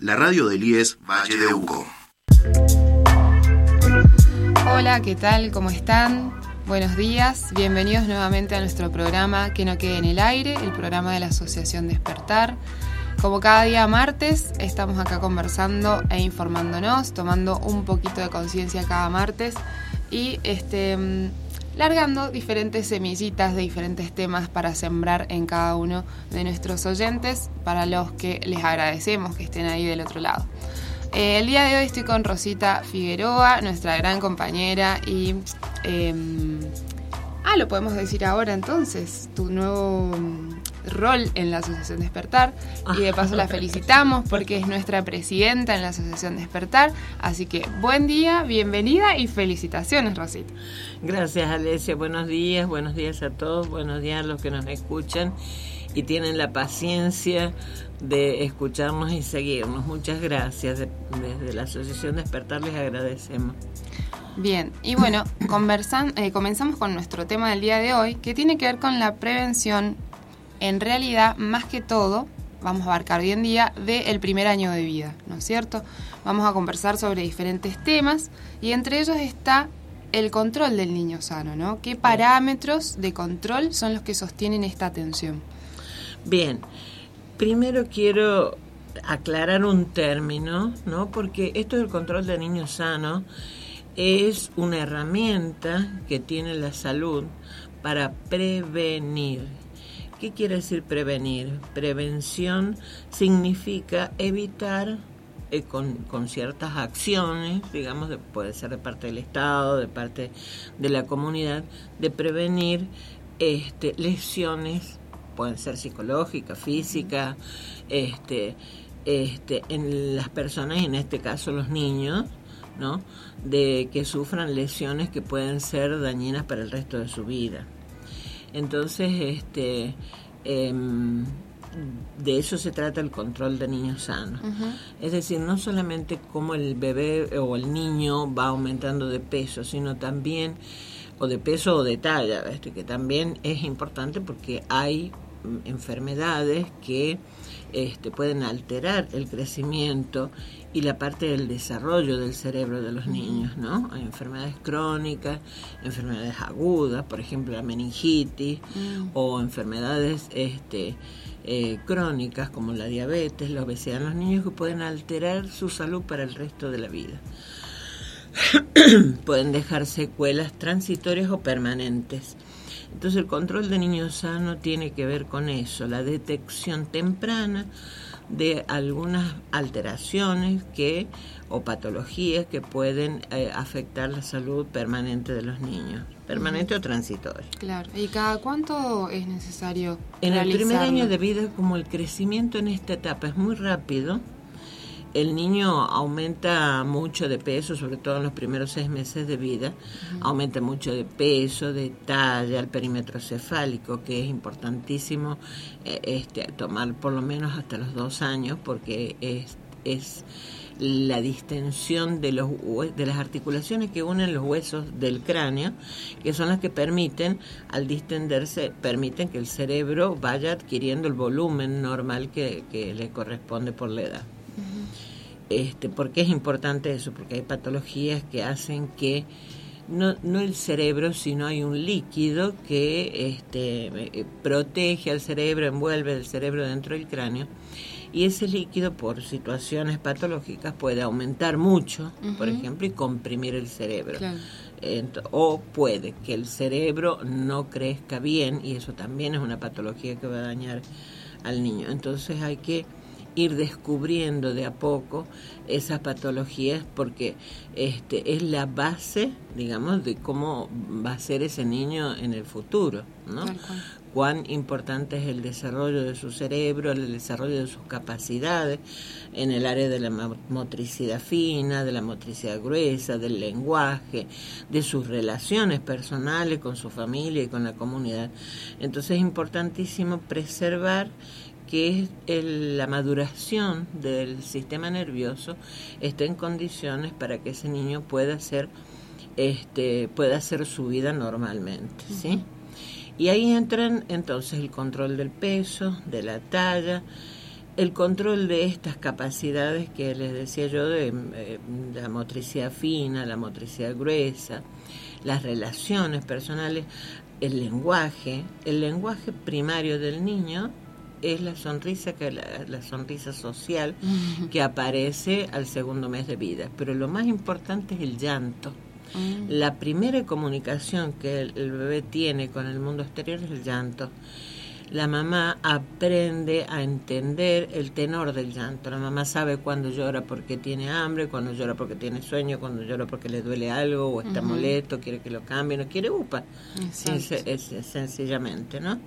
La radio del IES Valle de Uco. Hola, ¿qué tal? ¿Cómo están? Buenos días, bienvenidos nuevamente a nuestro programa Que no quede en el aire, el programa de la Asociación Despertar. Como cada día martes, estamos acá conversando e informándonos, tomando un poquito de conciencia cada martes y este mm, largando diferentes semillitas de diferentes temas para sembrar en cada uno de nuestros oyentes, para los que les agradecemos que estén ahí del otro lado. Eh, el día de hoy estoy con Rosita Figueroa, nuestra gran compañera y... Em, ah, lo podemos decir ahora entonces, tu nuevo rol en la Asociación Despertar y de paso la felicitamos porque es nuestra presidenta en la Asociación Despertar. Así que buen día, bienvenida y felicitaciones, Rosita. Gracias, Alesia. Buenos días, buenos días a todos, buenos días a los que nos escuchan y tienen la paciencia de escucharnos y seguirnos. Muchas gracias. Desde la Asociación Despertar les agradecemos. Bien, y bueno, conversan, eh, comenzamos con nuestro tema del día de hoy, que tiene que ver con la prevención, en realidad, más que todo, vamos a abarcar hoy en día, del primer año de vida, ¿no es cierto? Vamos a conversar sobre diferentes temas y entre ellos está el control del niño sano, ¿no? ¿Qué parámetros de control son los que sostienen esta atención? Bien, primero quiero aclarar un término, ¿no? Porque esto del control de niños sano es una herramienta que tiene la salud para prevenir. ¿Qué quiere decir prevenir? Prevención significa evitar eh, con, con, ciertas acciones, digamos, puede ser de parte del Estado, de parte de la comunidad, de prevenir este, lesiones pueden ser psicológicas, físicas, este, este, en las personas, en este caso los niños, ¿no? De que sufran lesiones que pueden ser dañinas para el resto de su vida. Entonces, este, em, de eso se trata el control de niños sanos. Es decir, no solamente cómo el bebé o el niño va aumentando de peso, sino también, o de peso o de talla, este, que también es importante porque hay enfermedades que este, pueden alterar el crecimiento y la parte del desarrollo del cerebro de los niños, ¿no? Hay enfermedades crónicas, enfermedades agudas, por ejemplo la meningitis, mm. o enfermedades este, eh, crónicas como la diabetes, la obesidad en los niños que pueden alterar su salud para el resto de la vida. pueden dejar secuelas transitorias o permanentes. Entonces el control de niños sano tiene que ver con eso, la detección temprana de algunas alteraciones que o patologías que pueden eh, afectar la salud permanente de los niños, permanente o transitoria. Claro. ¿Y cada cuánto es necesario? En el primer año de vida, como el crecimiento en esta etapa es muy rápido, el niño aumenta mucho de peso, sobre todo en los primeros seis meses de vida, aumenta mucho de peso, de talla, el perímetro cefálico, que es importantísimo eh, este, tomar por lo menos hasta los dos años, porque es, es la distensión de, los, de las articulaciones que unen los huesos del cráneo, que son las que permiten, al distenderse, permiten que el cerebro vaya adquiriendo el volumen normal que, que le corresponde por la edad. Este, ¿Por qué es importante eso? Porque hay patologías que hacen que no, no el cerebro, sino hay un líquido que este, eh, protege al cerebro, envuelve el cerebro dentro del cráneo. Y ese líquido, por situaciones patológicas, puede aumentar mucho, por ejemplo, y comprimir el cerebro. o puede que el cerebro no crezca bien, y eso también es una patología que va a dañar al niño. Entonces hay que ir descubriendo de a poco esas patologías porque este es la base, digamos, de cómo va a ser ese niño en el futuro, ¿no? Cuán importante es el desarrollo de su cerebro, el desarrollo de sus capacidades en el área de la motricidad fina, de la motricidad gruesa, del lenguaje, de sus relaciones personales con su familia y con la comunidad. Entonces es importantísimo preservar que es la maduración del sistema nervioso esté en condiciones para que ese niño pueda hacer este pueda hacer su vida normalmente, ¿sí? Y ahí entran entonces el control del peso, de la talla, el control de estas capacidades que les decía yo de eh, la motricidad fina, la motricidad gruesa, las relaciones personales, el lenguaje, el lenguaje primario del niño es la sonrisa que la, sonrisa social que aparece al segundo mes de vida, pero lo más importante es el llanto. Mm. La primera comunicación que el bebé tiene con el mundo exterior es el llanto la mamá aprende a entender el tenor del llanto. La mamá sabe cuando llora porque tiene hambre, cuando llora porque tiene sueño, cuando llora porque le duele algo o está molesto, quiere que lo cambie, no quiere upa. Es, sencillamente, ¿no?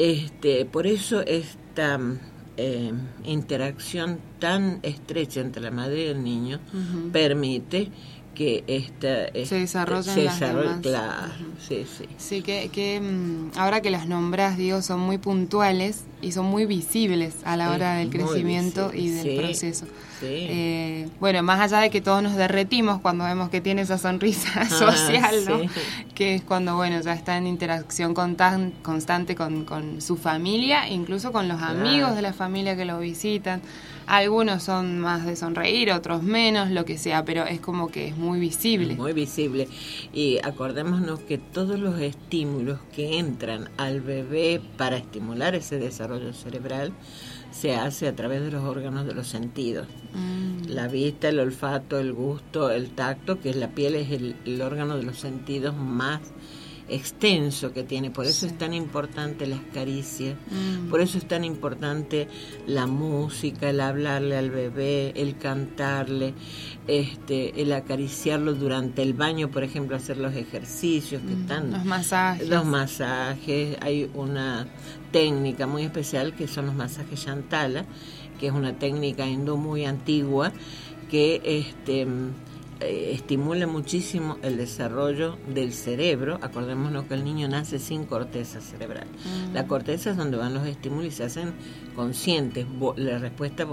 Este, por eso esta eh, interacción tan estrecha entre la madre y el niño permite que esta, se desarrollan se claro, sí, sí. Sí, que, que mm, ahora que las nombras, digo, son muy puntuales y son muy visibles a la hora del crecimiento y del proceso. Eh, bueno, más allá de que todos nos derretimos cuando vemos que tiene esa sonrisa ah, social, ¿no? Que es cuando, bueno, ya está en interacción con tan, constante con, con su familia, incluso con los amigos de la familia que lo visitan. Algunos son más de sonreír, otros menos, lo que sea, pero es como que es muy visible. Muy visible. Y acordémonos que todos los estímulos que entran al bebé para estimular ese desarrollo cerebral se hace a través de los órganos de los sentidos. Mm. La vista, el olfato, el gusto, el tacto, que la piel es el, el órgano de los sentidos más extenso que tiene, por eso es tan importante las caricias, mm. por eso es tan importante la música, el hablarle al bebé, el cantarle, este, el acariciarlo durante el baño, por ejemplo, hacer los ejercicios que mm, están los masajes. Los masajes, hay una técnica muy especial que son los masajes Shantala, que es una técnica hindú muy antigua que este eh, estimula muchísimo el desarrollo del cerebro. Acordémonos que el niño nace sin corteza cerebral. Mm. La corteza es donde van los estímulos y se hacen conscientes. La respuesta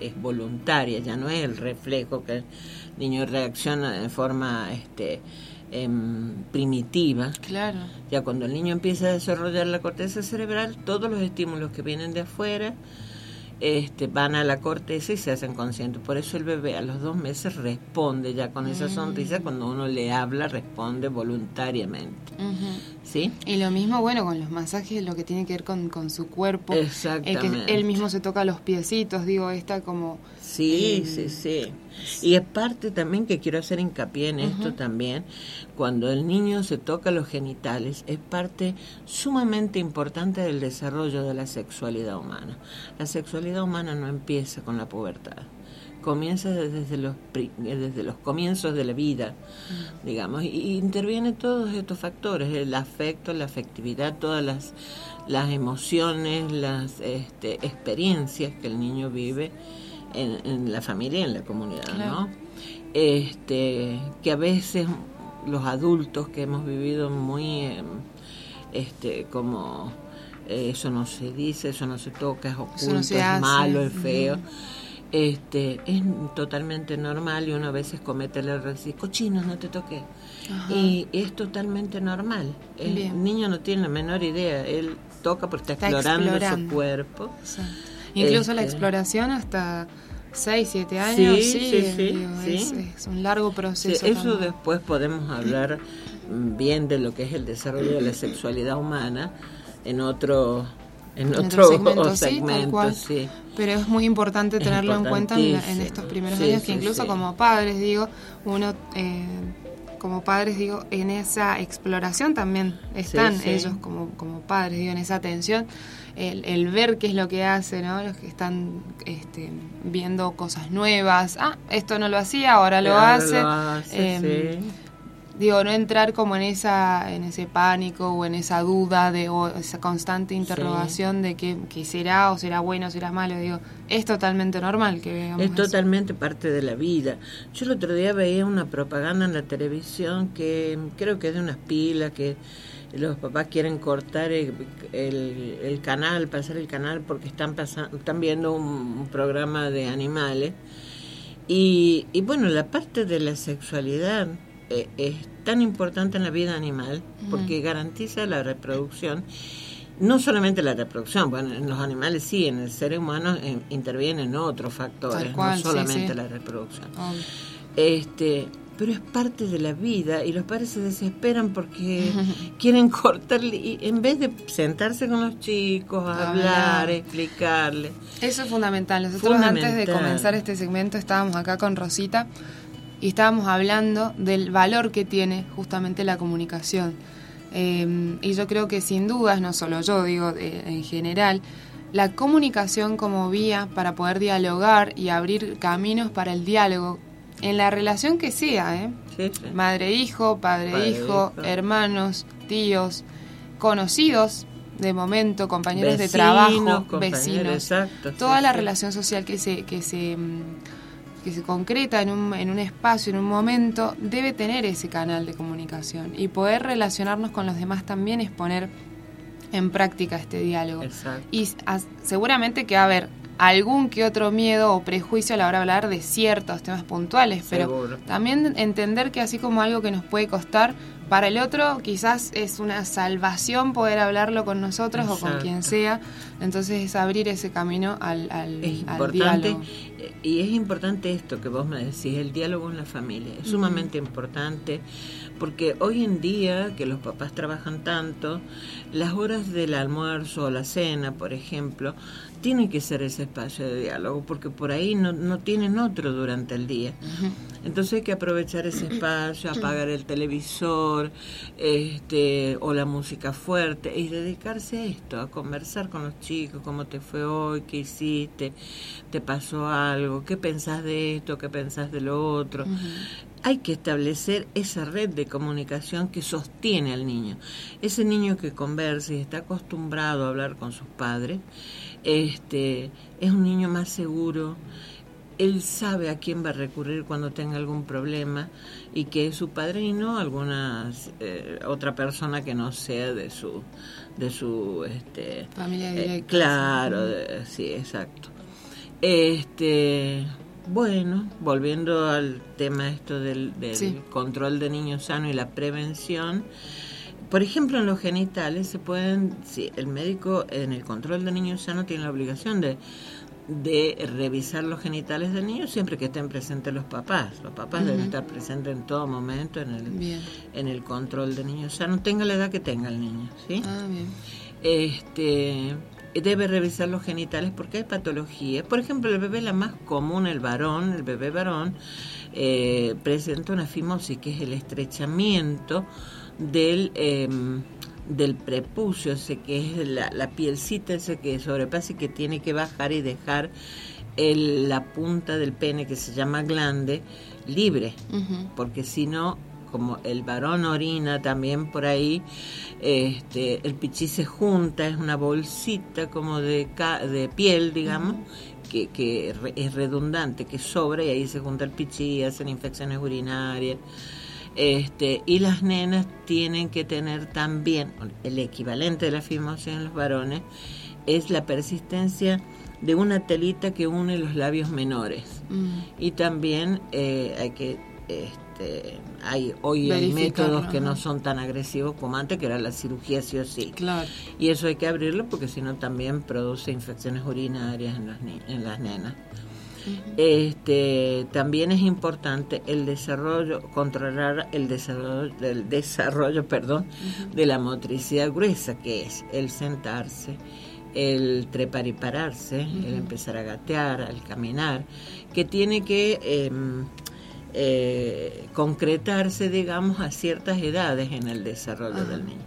es voluntaria, ya no es el reflejo que el niño reacciona de forma este, em, primitiva. Claro. Ya cuando el niño empieza a desarrollar la corteza cerebral, todos los estímulos que vienen de afuera este, van a la corteza y se hacen conscientes. Por eso el bebé a los dos meses responde ya con esa sonrisa, mm. cuando uno le habla responde voluntariamente. ¿Sí? Y lo mismo, bueno, con los masajes, lo que tiene que ver con, con su cuerpo. Exactamente. que él mismo se toca los piecitos, digo, está como... Sí, sí, sí. Y es parte también que quiero hacer hincapié en esto también, cuando el niño se toca los genitales, es parte sumamente importante del desarrollo de la sexualidad humana. La sexualidad humana no empieza con la pubertad. Comienza desde los desde los comienzos de la vida digamos y, interviene todos estos factores el afecto la afectividad todas las las emociones las este, experiencias que el niño vive en, la familia y en la comunidad, ¿no? Este, que a veces los adultos que hemos vivido muy, em, este, como eh, eso no se dice, eso no se toca, es oculto, es malo, es feo. Este, es totalmente normal y uno a veces comete el error de decir, cochino, no te toques. Y es totalmente normal. El niño no tiene la menor idea, él toca porque está, explorando, su cuerpo. Incluso la este, exploración hasta 6, 7 años, sí, sí, Es, un largo proceso. eso después podemos hablar bien de lo que es el desarrollo de la sexualidad humana en otro en, otro, segmento, sí, Pero es muy importante tenerlo en cuenta en, estos primeros años, que incluso como padres, digo, uno, eh, como padres, digo, en esa exploración también están ellos como, como padres, digo, en esa atención el, ver qué es lo que hace, ¿no? Los que están este, viendo cosas nuevas. Ah, esto no lo hacía, ahora lo hace. Em, digo, no entrar como en esa en ese pánico o en esa duda de o esa constante interrogación de que, será o será bueno o será malo. Digo, es totalmente normal que veamos Es totalmente parte de la vida. Yo el otro día veía una propaganda en la televisión que creo que es de unas pilas que los papás quieren cortar el, el, canal, pasar el canal porque están, pasando, están viendo un, programa de animales. Y, y, bueno, la parte de la sexualidad eh, es tan importante en la vida animal porque garantiza la reproducción no solamente la reproducción, bueno, en los animales sí, en el ser humano eh, intervienen otros factores, no solamente la reproducción. Este, pero es parte de la vida y los padres se desesperan porque quieren cortarle y en vez de sentarse con los chicos, hablar, explicarle. Eso es fundamental. Nosotros antes de comenzar este segmento estábamos acá con Rosita y estábamos hablando del valor que tiene justamente la comunicación. Em, y yo creo que sin dudas, no solo yo, digo en general, la comunicación como vía para poder dialogar y abrir caminos para el diálogo en la relación que sea, ¿eh? Madre-hijo, padre-hijo, hermanos, tíos, conocidos de momento, compañeros de trabajo, vecinos, toda la relación social que se, que se mm, que se concreta en un, en un espacio, en un momento, debe tener ese canal de comunicación. Y poder relacionarnos con los demás también es poner en práctica este diálogo. Y seguramente que va a haber algún que otro miedo o prejuicio a la hora de hablar de ciertos temas puntuales, pero también entender que así como algo que nos puede costar, para el otro quizás es una salvación poder hablarlo con nosotros o con quien sea, entonces es abrir ese camino al, al, es importante, Y es importante esto que vos me decís, el diálogo en la familia, es sumamente importante porque hoy en día que los papás trabajan tanto, las horas del almuerzo o la cena, por ejemplo, tiene que ser ese espacio de diálogo, porque por ahí no, no tienen otro durante el día. Entonces hay que aprovechar ese espacio, apagar el televisor este, o la música fuerte y dedicarse a esto, a conversar con los chicos, cómo te fue hoy, qué hiciste, te pasó algo, qué pensás de esto, qué pensás de lo otro. Hay que establecer esa red de comunicación que sostiene al niño. Ese niño que conversa y está acostumbrado a hablar con sus padres, este, es un niño más seguro, él sabe a quién va a recurrir cuando tenga algún problema y que es su padre y no alguna eh, otra persona que no sea de su de su este familia eh, claro, sí, exacto. Este, bueno, volviendo al tema esto del, control de niños sano y la prevención, por ejemplo, en los genitales se pueden, sí, el médico en el control de niños sano tiene la obligación de, de revisar los genitales del niño siempre que estén presentes los papás. Los papás deben estar presentes en todo momento en el, en el control de niños sano, tenga la edad que tenga el niño, ¿sí? Ah, bien. Este, debe revisar los genitales porque hay patologías. Por ejemplo, el bebé la más común, el varón, el bebé varón, eh, presenta una fimosis, que es el estrechamiento del, em, del prepucio, ese que es la, la, pielcita ese que sobrepasa y que tiene que bajar y dejar el, la punta del pene que se llama glande libre, porque si no, como el varón orina también por ahí, este, el pichí se junta, es una bolsita como de, de piel, digamos, que, que es redundante, que sobra y ahí se junta el pichí, hacen infecciones urinarias. Este, y las nenas tienen que tener también, el equivalente de la fimosis en los varones, es la persistencia de una telita que une los labios menores. Mm. Y también eh, hay que, este, hay, hoy hay métodos que no son tan agresivos como antes, que era la cirugía sí o sí. Claro. Y eso hay que abrirlo porque si no también produce infecciones urinarias en las, en las nenas. Este, también es importante el desarrollo, controlar el desarrollo, el desarrollo perdón, de la motricidad gruesa, que es el sentarse, el trepar y pararse, el empezar a gatear, al caminar, que tiene que em, eh, concretarse, digamos, a ciertas edades en el desarrollo del niño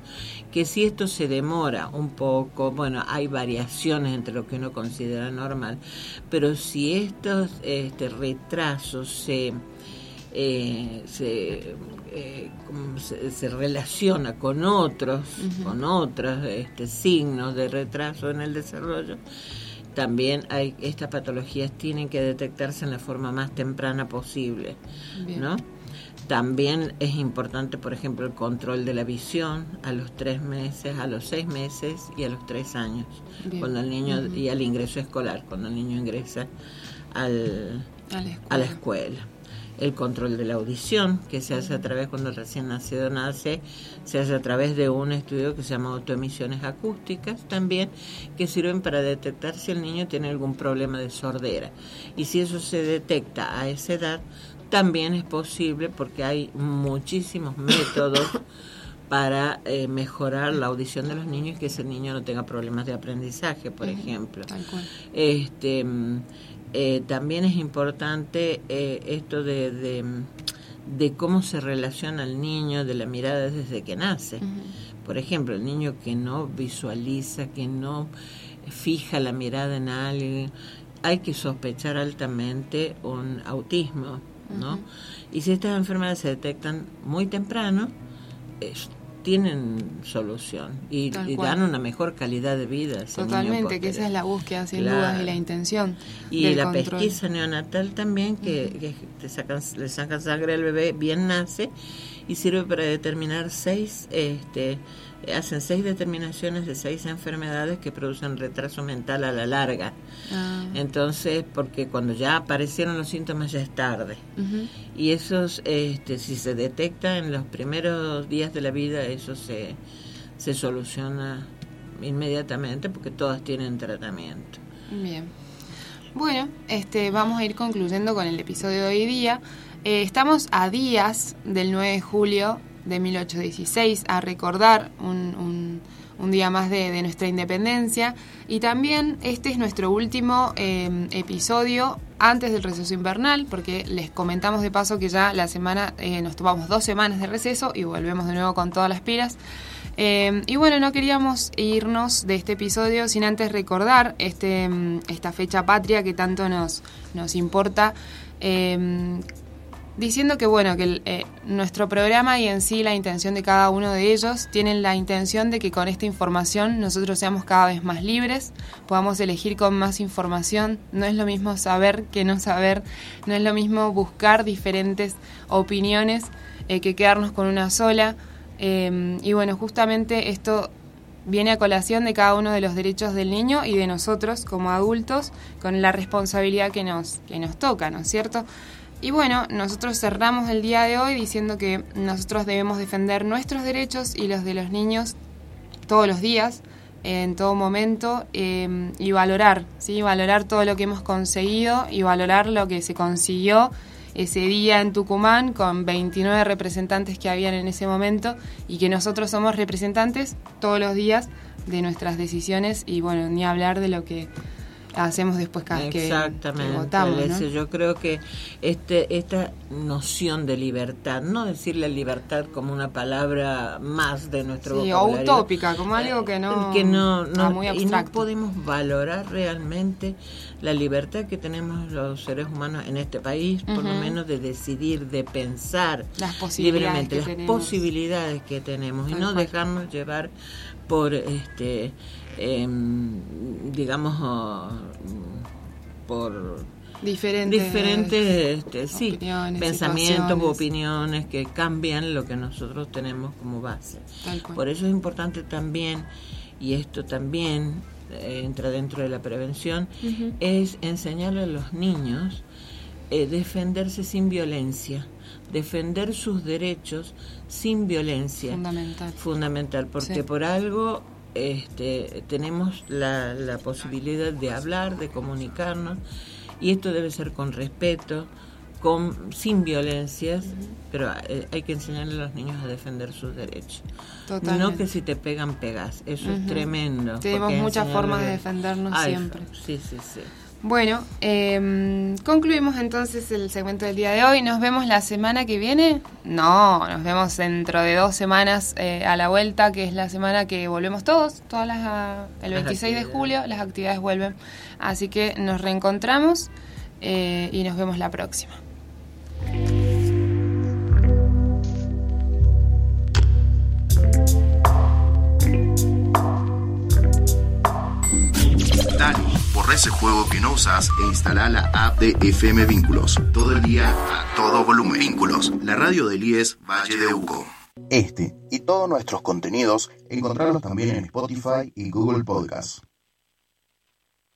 que si esto se demora un poco, bueno, hay variaciones entre lo que uno considera normal, pero si estos este, retrasos se, eh, eh, se, se, relaciona con otros, con otros este, signos de retraso en el desarrollo, también hay estas patologías tienen que detectarse en la forma más temprana posible, ¿no? También es importante, por ejemplo, el control de la visión a los tres meses, a los seis meses y a los tres años, cuando el niño y al ingreso escolar, cuando el niño ingresa al, a, la escuela. el control de la audición, que se hace a través, cuando el recién nacido nace, se hace a través de un estudio que se llama autoemisiones acústicas también, que sirven para detectar si el niño tiene algún problema de sordera. Y si eso se detecta a esa edad, también es posible porque hay muchísimos métodos para eh, mejorar la audición de los niños y que ese niño no tenga problemas de aprendizaje, por ejemplo. Este, mm, eh, también es importante eh, esto de, de, cómo se relaciona el niño, de la mirada desde que nace. Por ejemplo, el niño que no visualiza, que no fija la mirada en alguien, hay que sospechar altamente un autismo, ¿no? Y si estas enfermedades se detectan muy temprano, tienen solución y, dan una mejor calidad de vida. Totalmente, que esa es la búsqueda, sin dudas, y la intención. Y la pesquisa neonatal también, que, te sacan, le sacan sangre al bebé, bien nace, y sirve para determinar seis este, hacen seis determinaciones de seis enfermedades que producen retraso mental a la larga. Ah. Entonces, porque cuando ya aparecieron los síntomas ya es tarde. Y esos, este, si se detecta en los primeros días de la vida, eso se, se soluciona inmediatamente porque todas tienen tratamiento. Bien. Bueno, este, vamos a ir concluyendo con el episodio de hoy día. Eh, estamos a días del 9 de julio de 1816, a recordar un, un, día más de, nuestra independencia. Y también este es nuestro último em, episodio antes del receso invernal, porque les comentamos de paso que ya la semana eh, nos tomamos dos semanas de receso y volvemos de nuevo con todas las pilas. Em, y bueno, no queríamos irnos de este episodio sin antes recordar este, em, esta fecha patria que tanto nos, nos importa diciendo que bueno, que eh, nuestro programa y en sí la intención de cada uno de ellos tienen la intención de que con esta información nosotros seamos cada vez más libres, podamos elegir con más información, no es lo mismo saber que no saber, no es lo mismo buscar diferentes opiniones eh, que quedarnos con una sola. Em, y bueno, justamente esto viene a colación de cada uno de los derechos del niño y de nosotros como adultos con la responsabilidad que nos, que nos toca, ¿no es cierto? Y bueno, nosotros cerramos el día de hoy diciendo que nosotros debemos defender nuestros derechos y los de los niños todos los días, en todo momento, em, y valorar, ¿sí? valorar todo lo que hemos conseguido y valorar lo que se consiguió ese día en Tucumán con 29 representantes que habían en ese momento y que nosotros somos representantes todos los días de nuestras decisiones y bueno, ni hablar de lo que hacemos después cada vez que, votamos. Yo creo que este esta noción de libertad, no decir la libertad como una palabra más de nuestro sí, o utópica, como algo que no, que no, no y no podemos valorar realmente la libertad que tenemos los seres humanos en este país, por lo menos de decidir, de pensar las libremente, las posibilidades que tenemos y no dejarnos llevar por este em, digamos por diferentes, diferentes este, sí, pensamientos u opiniones que cambian lo que nosotros tenemos como base. Por eso es importante también, y esto también eh, entra dentro de la prevención, es enseñarle a los niños eh, defenderse sin violencia defender sus derechos sin violencia. Fundamental. Fundamental, porque por algo este, tenemos la, la posibilidad de hablar, de comunicarnos, y esto debe ser con respeto, con, sin violencias, pero eh, hay que enseñarle a los niños a defender sus derechos. No que si te pegan, pegas. Eso es tremendo. Tenemos muchas formas de defendernos siempre. Sí, sí, sí. Bueno, eh, concluimos entonces el segmento del día de hoy. ¿Nos vemos la semana que viene? No, nos vemos dentro de dos semanas eh, a la vuelta, que es la semana que volvemos todos, todas las, ah, el 26 de julio las actividades vuelven. Así que nos reencontramos eh, y nos vemos la próxima. Ese juego que no usas e instala la app de FM Vínculos. Todo el día, a todo volumen. Vínculos, la radio del IES Valle de Uco. Este y todos nuestros contenidos, encontrarlos también en Spotify y Google Podcasts.